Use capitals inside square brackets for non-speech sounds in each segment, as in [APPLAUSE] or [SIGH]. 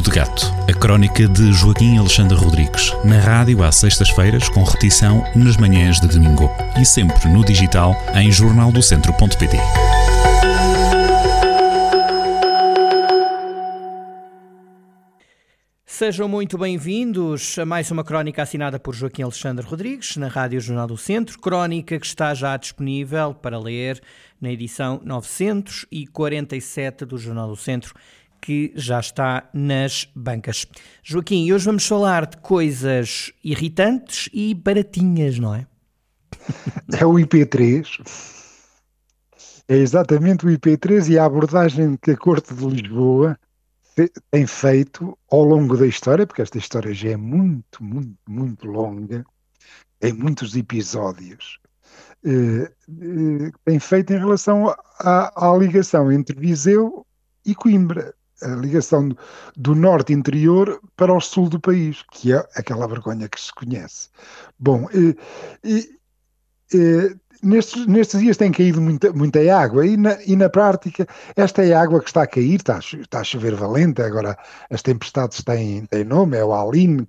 Olho de Gato, a crónica de Joaquim Alexandre Rodrigues, na rádio às sextas-feiras, com repetição nas manhãs de domingo e sempre no digital em jornaldocentro.pt. Sejam muito bem-vindos a mais uma crónica assinada por Joaquim Alexandre Rodrigues na Rádio Jornal do Centro, crónica que está já disponível para ler na edição 947 do Jornal do Centro que já está nas bancas. Joaquim, hoje vamos falar de coisas irritantes e baratinhas, não é? É o IP3. É exatamente o IP3 e a abordagem que a Corte de Lisboa tem feito ao longo da história, porque esta história já é muito, muito, muito longa, tem muitos episódios, eh, eh, tem feito em relação à, à ligação entre Viseu e Coimbra a ligação do, norte interior para o sul do país, que é aquela vergonha que se conhece. Bom, e, e, e, nestes, nestes dias tem caído muita, muita água e na, e na prática esta é a água que está a cair, está a, está a chover valente, agora as tempestades têm, têm nome, é o Aline,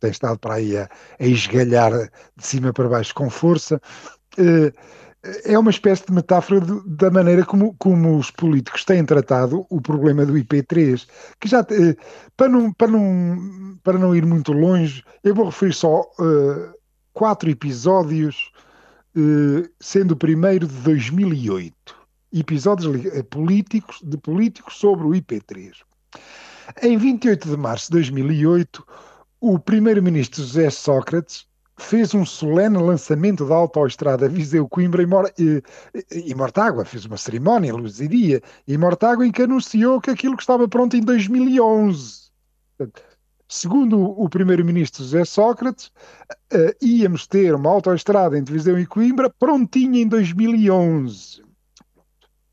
tem estado para aí a, a esgalhar de cima para baixo com força. Uh, é uma espécie de metáfora da maneira como, como, os políticos têm tratado o problema do IP3, que já eh, para não, para não, para não ir muito longe, eu vou referir só uh, quatro episódios, uh, sendo o primeiro de 2008, episódios políticos de políticos sobre o IP3. Em 28 de março de 2008, o primeiro-ministro José Sócrates fez um solene lançamento da autoestrada Viseu-Coimbra e, Mor e, e, Mortágua, fez uma cerimónia, luzidia, e Mortágua em que anunciou que aquilo que estava pronto em 2011. Segundo o primeiro-ministro José Sócrates, uh, íamos ter uma autoestrada entre Viseu e Coimbra prontinha em 2011.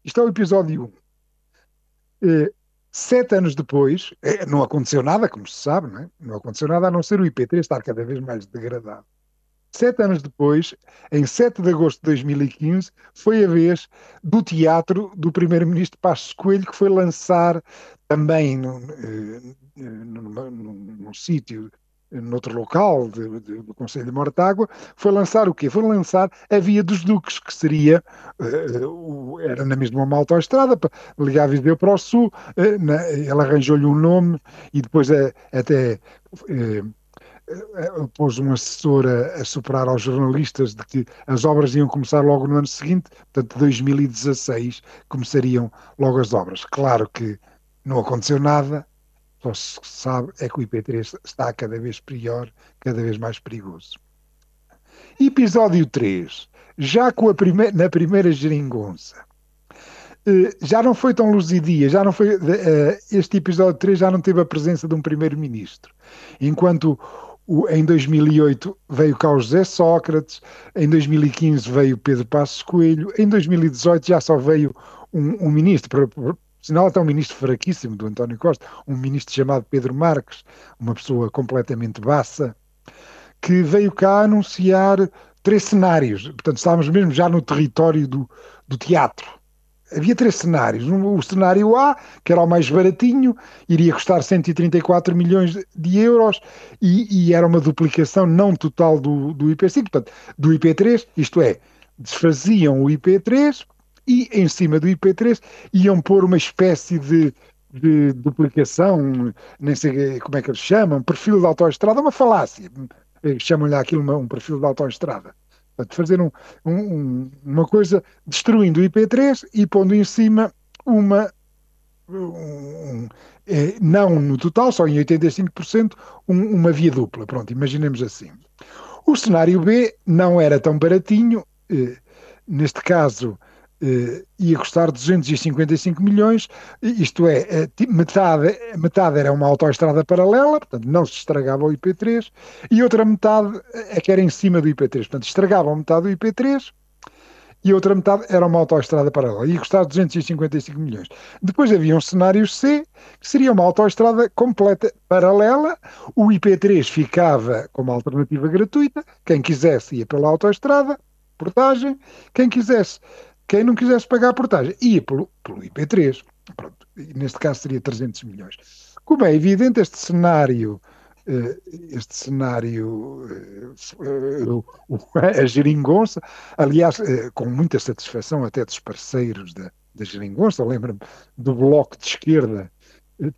Isto é o episódio 1. Uh, Sete anos depois, eh, não aconteceu nada, como se sabe, não, é? não aconteceu nada a não ser o IP3 estar cada vez mais degradado. Sete anos depois, em 7 de agosto de 2015, foi a vez do teatro do primeiro-ministro Passos Coelho, que foi lançar também num, num, num, num sítio noutro local de, de, do Conselho de Mortágua, foi lançar o quê? Foi lançar a Via dos Duques, que seria, uh, era na mesma uma autoestrada, para ligar Viseu para o Sul, uh, na, ela arranjou-lhe um nome e depois até pôs um assessor a, a superar aos jornalistas de que as obras iam começar logo no ano seguinte, portanto 2016 começariam logo as obras. Claro que não aconteceu nada, só se sabe é que o IP3 está cada vez pior, cada vez mais perigoso. Episódio 3, já com a prime na primeira geringonça, uh, já não foi tão luzidia, já não foi, uh, este episódio 3 já não teve a presença de um primeiro-ministro, enquanto em 2008 veio cá o José Sócrates, em 2015 veio Pedro Passos Coelho, em 2018 já só veio um, um ministro, Sinal até um ministro fraquíssimo do António Costa, um ministro chamado Pedro Marques, uma pessoa completamente baça, que veio cá anunciar três cenários. Portanto, estávamos mesmo já no território do, do teatro. Havia três cenários. O cenário A, que era o mais baratinho, iria custar 134 milhões de euros e, e era uma duplicação não total do, do IP5, portanto, do IP3, isto é, desfaziam o IP3 e em cima do IP3 iam pôr uma espécie de, de duplicação, nem sei como é que eles chamam, perfil de autoestrada, uma falácia. Chamam-lhe aquilo uma, um perfil de autoestrada. Portanto, fazer um, um, uma coisa destruindo o IP3 e pondo em cima uma. Um, é, não no total, só em 85%, um, uma via dupla. Pronto, imaginemos assim. O cenário B não era tão baratinho, eh, neste caso Uh, ia custar 255 milhões, isto é, eh, metade, metade era uma autoestrada paralela, portanto não se estragava o IP3, e outra metade é que era em cima do IP3, portanto estragavam metade do IP3 e outra metade era uma autoestrada paralela, ia custar 255 milhões. Depois havia um cenário C, que seria uma autoestrada completa paralela, o IP3 ficava como alternativa gratuita, quem quisesse ia pela autoestrada, portagem, quem quisesse quem não quisesse pagar a portagem ia pelo, pelo IP3. Pronto, neste caso seria 300 milhões. Como é evidente, este cenário eh, este cenário, eh, [LAUGHS] a geringonça, aliás, eh, com muita satisfação até dos parceiros da, da geringonça, lembro-me do Bloco de Esquerda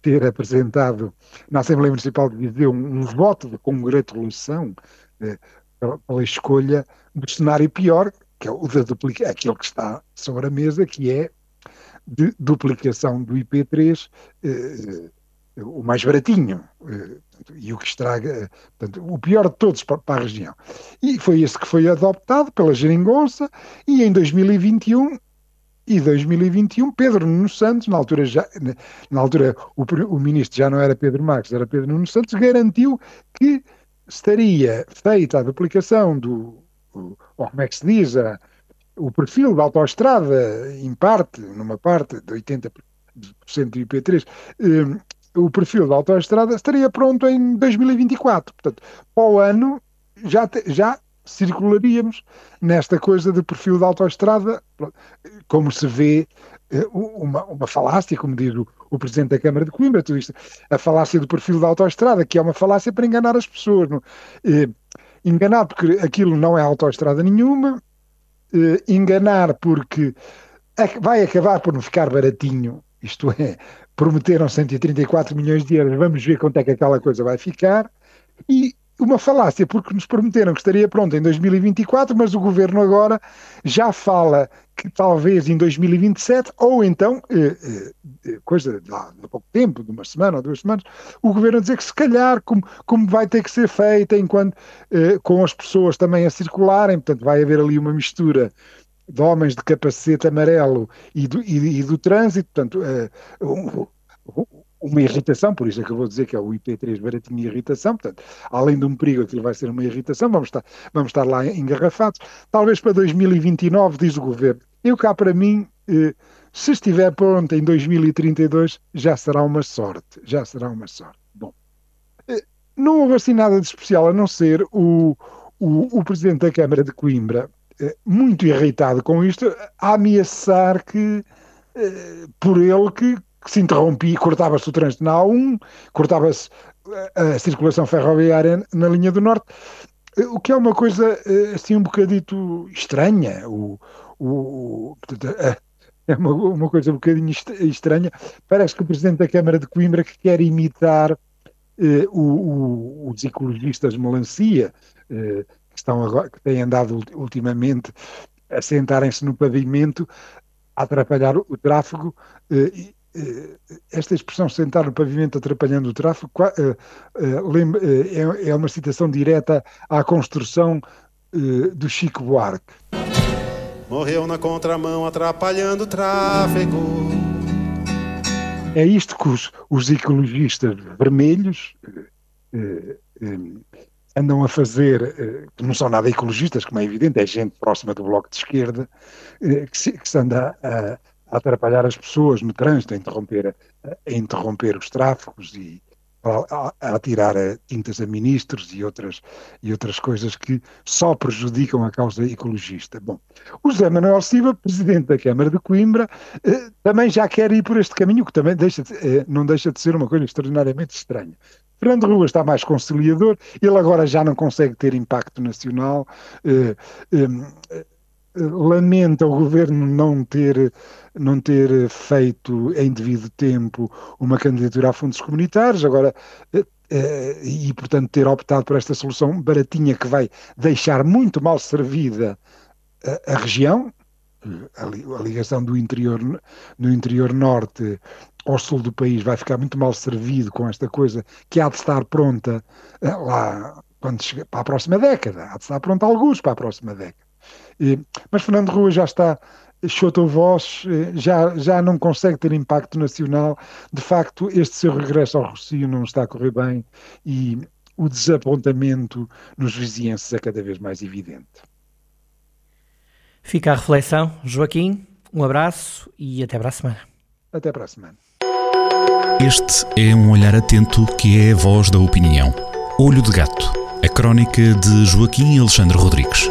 ter apresentado na Assembleia Municipal de Viseu um, voto de congratulação pela escolha do cenário pior, que é o da duplica, aquele que está sobre a mesa, que é de duplicação do IP3, o mais baratinho eh, e o que estraga, portanto, o pior de todos para, para, a região. E foi esse que foi adoptado pela Geringonça e em 2021 e 2021 Pedro Nuno Santos, na altura já, na altura o, o ministro já não era Pedro Marques, era Pedro Nuno Santos, garantiu que estaria feita a duplicação do, ou como é que se diz, a, o perfil da autoestrada, em parte, numa parte de 80% do IP3, o perfil da autoestrada estaria pronto em 2024. Portanto, para o ano já, te, já circularíamos nesta coisa de perfil da autoestrada, como se vê eh, uma, uma falácia, como diz o, o, Presidente da Câmara de Coimbra, tudo isto, a falácia do perfil da autoestrada, que é uma falácia para enganar as pessoas. Não? Enganar porque aquilo não é autoestrada nenhuma, eh, enganar porque vai acabar por não ficar baratinho, isto é, prometeram 134 milhões de euros, vamos ver quanto é que aquela coisa vai ficar, e uma falácia, porque nos prometeram que estaria pronto em 2024, mas o governo agora já fala que talvez em 2027, ou então, eh, eh, coisa de, há pouco tempo, de uma semana ou duas semanas, o governo a dizer que se calhar, como, como vai ter que ser feita, enquanto eh, com as pessoas também a circularem, portanto vai haver ali uma mistura de homens de capacete amarelo e do, e, e do trânsito, portanto, uh, uma irritação, por isso é que eu vou dizer que é o IP3 baratinho de irritação, portanto, além de um perigo, aquilo vai ser uma irritação, vamos estar, vamos estar lá engarrafados. Talvez para 2029, diz o governo. Eu cá para mim, eh, se estiver pronto em 2032, já será uma sorte, já será uma sorte. Bom, eh, não houve assim nada de especial, a não ser o, o, o Presidente da Câmara de Coimbra, eh, muito irritado com isto, a ameaçar que, por ele, que, que se interrompia, cortava-se o trânsito na A1, cortava-se a circulação ferroviária na linha do Norte, eh, o que é uma coisa assim um bocadito estranha. O, o, é uma, uma coisa um bocadinho estranha. Parece que o Presidente da Câmara de Coimbra que quer imitar eh, o, o, os ecologistas Melancia, eh, estão agora, que têm andado ultimamente a sentarem-se no pavimento a atrapalhar o, tráfego. Eh, eh, esta expressão sentar no pavimento atrapalhando o tráfego eh, é, é uma citação direta à construção do Chico Buarque. Morreu na contramão atrapalhando o tráfego. É isto que os, os ecologistas vermelhos andam a fazer, eh, que não são nada ecologistas, como é evidente, é gente próxima do Bloco de Esquerda, eh, que se, que se anda a, a, atrapalhar as pessoas no trânsito, a interromper, a interromper os tráfegos e a, a tintas a ministros e outras, e outras coisas que só prejudicam a causa ecologista. Bom, o José Manuel Silva, presidente da Câmara de Coimbra, eh, também já quer ir por este caminho, que também deixa de, não deixa de ser uma coisa extraordinariamente estranha. Fernando Rua está mais conciliador, ele agora já não consegue ter impacto nacional. Eh, eh, lamenta o governo não ter, não ter feito em devido tempo uma candidatura a fundos comunitários, agora eh, e portanto ter optado por esta solução baratinha que vai deixar muito mal servida a, a região, a, a, ligação do interior, no interior norte ao sul do país vai ficar muito mal servido com esta coisa que há de estar pronta eh, lá quando chega, para a próxima década, há de estar pronta alguns para a próxima década. E, mas Fernando Rua já está chota voz, eh, já, já não consegue ter impacto nacional. De facto, este seu regresso ao Rocio não está a correr bem e o desapontamento nos vizinhenses é cada vez mais evidente. Fica a reflexão. Joaquim, um abraço e até para a semana. Até para a semana. Este é um olhar atento que é a voz da opinião. Olho de Gato, a crónica de Joaquim Alexandre Rodrigues.